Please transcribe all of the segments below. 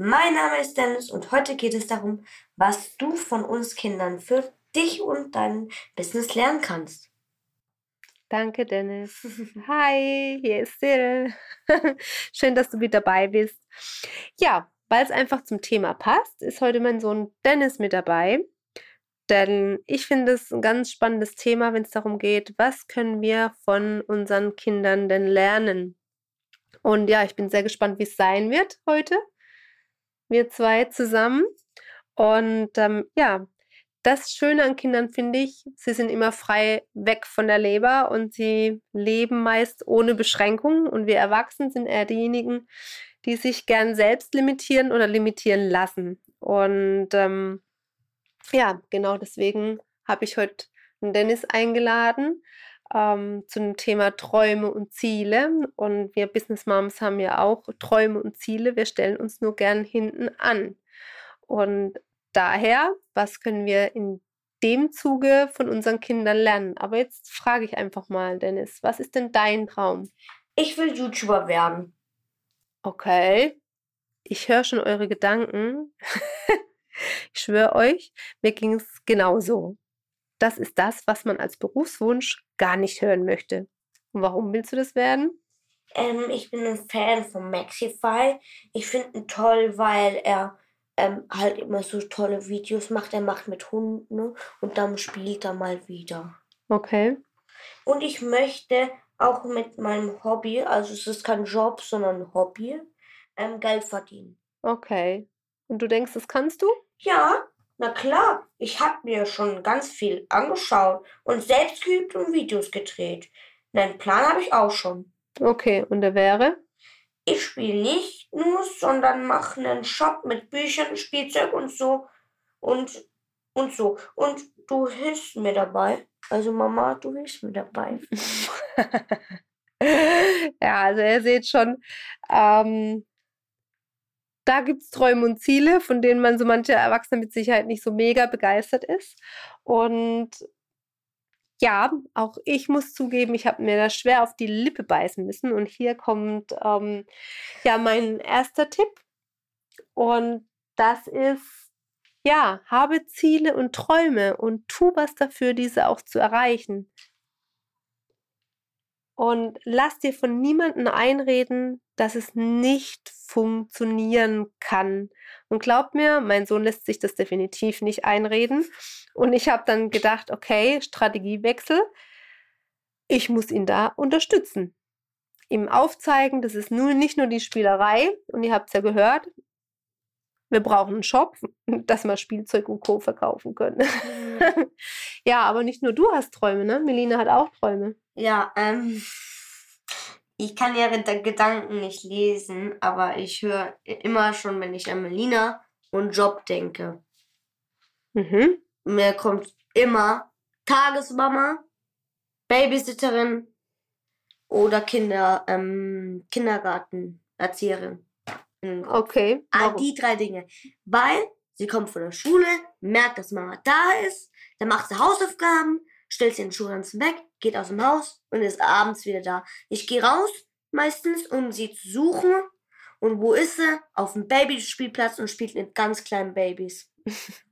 Mein Name ist Dennis und heute geht es darum, was du von uns Kindern für dich und dein Business lernen kannst. Danke, Dennis. Hi, hier ist Sil. Schön, dass du mit dabei bist. Ja, weil es einfach zum Thema passt, ist heute mein Sohn Dennis mit dabei. Denn ich finde es ein ganz spannendes Thema, wenn es darum geht, was können wir von unseren Kindern denn lernen. Und ja, ich bin sehr gespannt, wie es sein wird heute wir zwei zusammen. Und ähm, ja, das Schöne an Kindern finde ich, sie sind immer frei weg von der Leber und sie leben meist ohne Beschränkungen. Und wir Erwachsenen sind eher diejenigen, die sich gern selbst limitieren oder limitieren lassen. Und ähm, ja, genau deswegen habe ich heute Dennis eingeladen ähm, zum Thema Träume und Ziele. Und wir Business Moms haben ja auch Träume und Ziele. Wir stellen uns nur gern hinten an. Und daher, was können wir in dem Zuge von unseren Kindern lernen? Aber jetzt frage ich einfach mal, Dennis, was ist denn dein Traum? Ich will YouTuber werden. Okay. Ich höre schon eure Gedanken. ich schwöre euch, mir ging es genauso das ist das, was man als Berufswunsch gar nicht hören möchte. Und warum willst du das werden? Ähm, ich bin ein Fan von Maxify. Ich finde ihn toll, weil er ähm, halt immer so tolle Videos macht. Er macht mit Hunden ne? und dann spielt er mal wieder. Okay. Und ich möchte auch mit meinem Hobby, also es ist kein Job, sondern ein Hobby, ähm, Geld verdienen. Okay. Und du denkst, das kannst du? Ja, na klar, ich hab mir schon ganz viel angeschaut und selbst geübt und Videos gedreht. Einen Plan habe ich auch schon. Okay, und der wäre? Ich spiele nicht nur, sondern mache einen Shop mit Büchern, Spielzeug und so und und so. Und du hilfst mir dabei. Also Mama, du hilfst mir dabei. ja, also ihr seht schon, ähm, da gibt es Träume und Ziele, von denen man so manche Erwachsene mit Sicherheit nicht so mega begeistert ist. Und ja, auch ich muss zugeben, ich habe mir da schwer auf die Lippe beißen müssen. Und hier kommt ähm, ja mein erster Tipp. Und das ist, ja, habe Ziele und Träume und tu was dafür, diese auch zu erreichen. Und lass dir von niemandem einreden, dass es nicht funktionieren kann. Und glaub mir, mein Sohn lässt sich das definitiv nicht einreden. Und ich habe dann gedacht, okay, Strategiewechsel. Ich muss ihn da unterstützen. Ihm aufzeigen, das ist nur nicht nur die Spielerei. Und ihr habt es ja gehört, wir brauchen einen Shop, dass wir Spielzeug und Co. verkaufen können. Mhm. ja, aber nicht nur du hast Träume, ne? Melina hat auch Träume. Ja, ähm, ich kann ihre Gedanken nicht lesen, aber ich höre immer schon, wenn ich an Melina und Job denke. Mhm. Mir kommt immer Tagesmama, Babysitterin oder Kinder, ähm, Kindergartenerzieherin. Okay. All die drei Dinge. Weil sie kommt von der Schule, merkt, dass Mama da ist, dann macht sie Hausaufgaben, stellt sie den Schulranzen weg, geht aus dem Haus und ist abends wieder da. Ich gehe raus, meistens, um sie zu suchen. Und wo ist sie? Auf dem Babyspielplatz und spielt mit ganz kleinen Babys.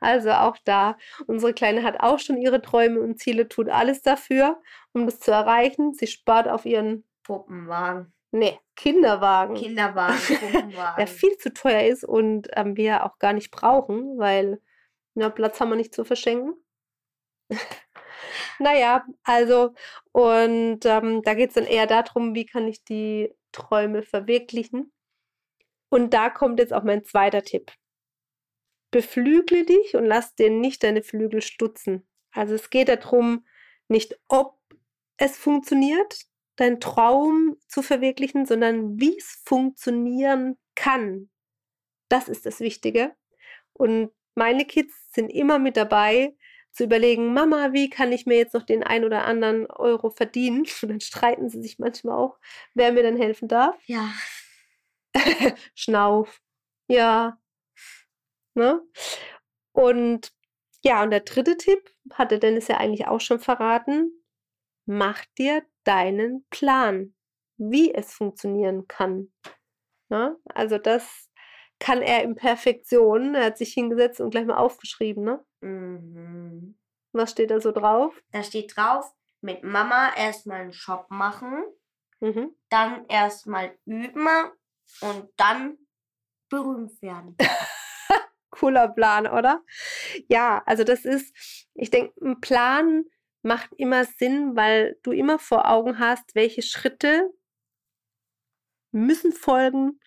Also auch da, unsere Kleine hat auch schon ihre Träume und Ziele, tut alles dafür, um das zu erreichen. Sie spart auf ihren Puppenwagen. Nee, Kinderwagen. Kinderwagen, Puppenwagen. Der viel zu teuer ist und ähm, wir auch gar nicht brauchen, weil ja, Platz haben wir nicht zu verschenken. Naja, also, und ähm, da geht es dann eher darum, wie kann ich die Träume verwirklichen. Und da kommt jetzt auch mein zweiter Tipp. Beflügle dich und lass dir nicht deine Flügel stutzen. Also es geht darum, nicht ob es funktioniert, deinen Traum zu verwirklichen, sondern wie es funktionieren kann. Das ist das Wichtige. Und meine Kids sind immer mit dabei, zu überlegen, Mama, wie kann ich mir jetzt noch den ein oder anderen Euro verdienen? Und dann streiten sie sich manchmal auch, wer mir dann helfen darf. Ja. Schnauf. Ja. Ne? Und ja, und der dritte Tipp hatte Dennis ja eigentlich auch schon verraten. Mach dir deinen Plan, wie es funktionieren kann. Ne? Also das kann er in Perfektion. Er hat sich hingesetzt und gleich mal aufgeschrieben, ne? Mhm. Was steht da so drauf? Da steht drauf, mit Mama erstmal einen Shop machen, Mhm. dann erstmal üben und dann berühmt werden. Cooler Plan, oder? Ja, also das ist, ich denke, ein Plan macht immer Sinn, weil du immer vor Augen hast, welche Schritte müssen folgen,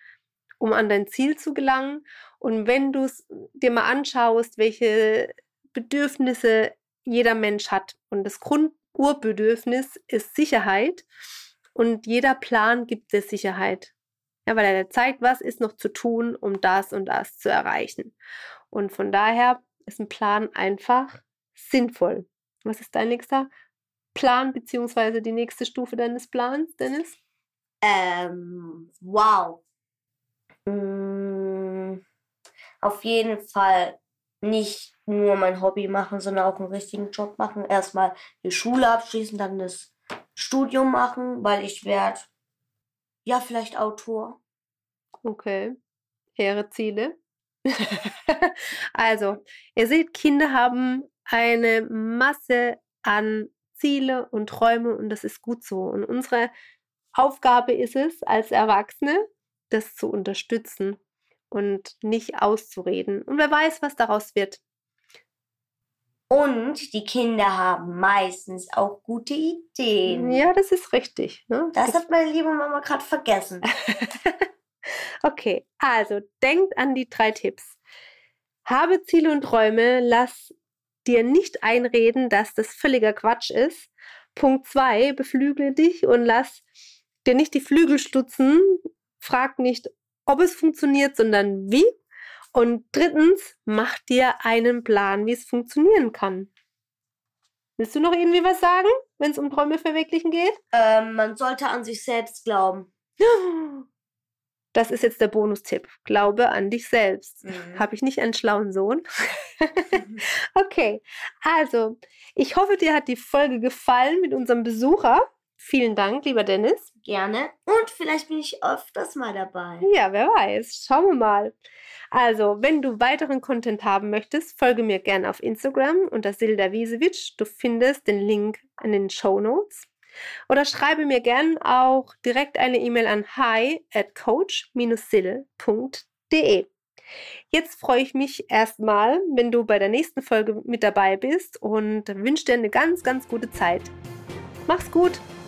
um an dein Ziel zu gelangen. Und wenn du es dir mal anschaust, welche Bedürfnisse jeder Mensch hat. Und das Grundurbedürfnis ist Sicherheit. Und jeder Plan gibt dir Sicherheit. Ja, weil er zeigt, was ist noch zu tun, um das und das zu erreichen. Und von daher ist ein Plan einfach sinnvoll. Was ist dein nächster Plan, beziehungsweise die nächste Stufe deines Plans, Dennis? Ähm, wow. Mm, auf jeden Fall nicht nur mein Hobby machen, sondern auch einen richtigen Job machen. Erstmal die Schule abschließen, dann das Studium machen, weil ich werde ja vielleicht Autor. Okay. Hehre Ziele. also, ihr seht, Kinder haben eine Masse an Ziele und Träume und das ist gut so. Und unsere Aufgabe ist es, als Erwachsene, das zu unterstützen und nicht auszureden. Und wer weiß, was daraus wird. Und die Kinder haben meistens auch gute Ideen. Ja, das ist richtig. Ne? Das hat meine liebe Mama gerade vergessen. okay, also denkt an die drei Tipps. Habe Ziele und Träume, lass dir nicht einreden, dass das völliger Quatsch ist. Punkt zwei, beflügle dich und lass dir nicht die Flügel stutzen. Frag nicht, ob es funktioniert, sondern wie. Und drittens, mach dir einen Plan, wie es funktionieren kann. Willst du noch irgendwie was sagen, wenn es um Träume verwirklichen geht? Ähm, man sollte an sich selbst glauben. Das ist jetzt der Bonustipp. Glaube an dich selbst. Mhm. Habe ich nicht einen schlauen Sohn? okay, also ich hoffe, dir hat die Folge gefallen mit unserem Besucher. Vielen Dank, lieber Dennis. Gerne. Und vielleicht bin ich öfters mal dabei. Ja, wer weiß. Schauen wir mal. Also, wenn du weiteren Content haben möchtest, folge mir gerne auf Instagram unter Silda Wiesewitsch. Du findest den Link in den Show Notes. Oder schreibe mir gern auch direkt eine E-Mail an hi at coach-sil.de. Jetzt freue ich mich erstmal, wenn du bei der nächsten Folge mit dabei bist und wünsche dir eine ganz, ganz gute Zeit. Mach's gut!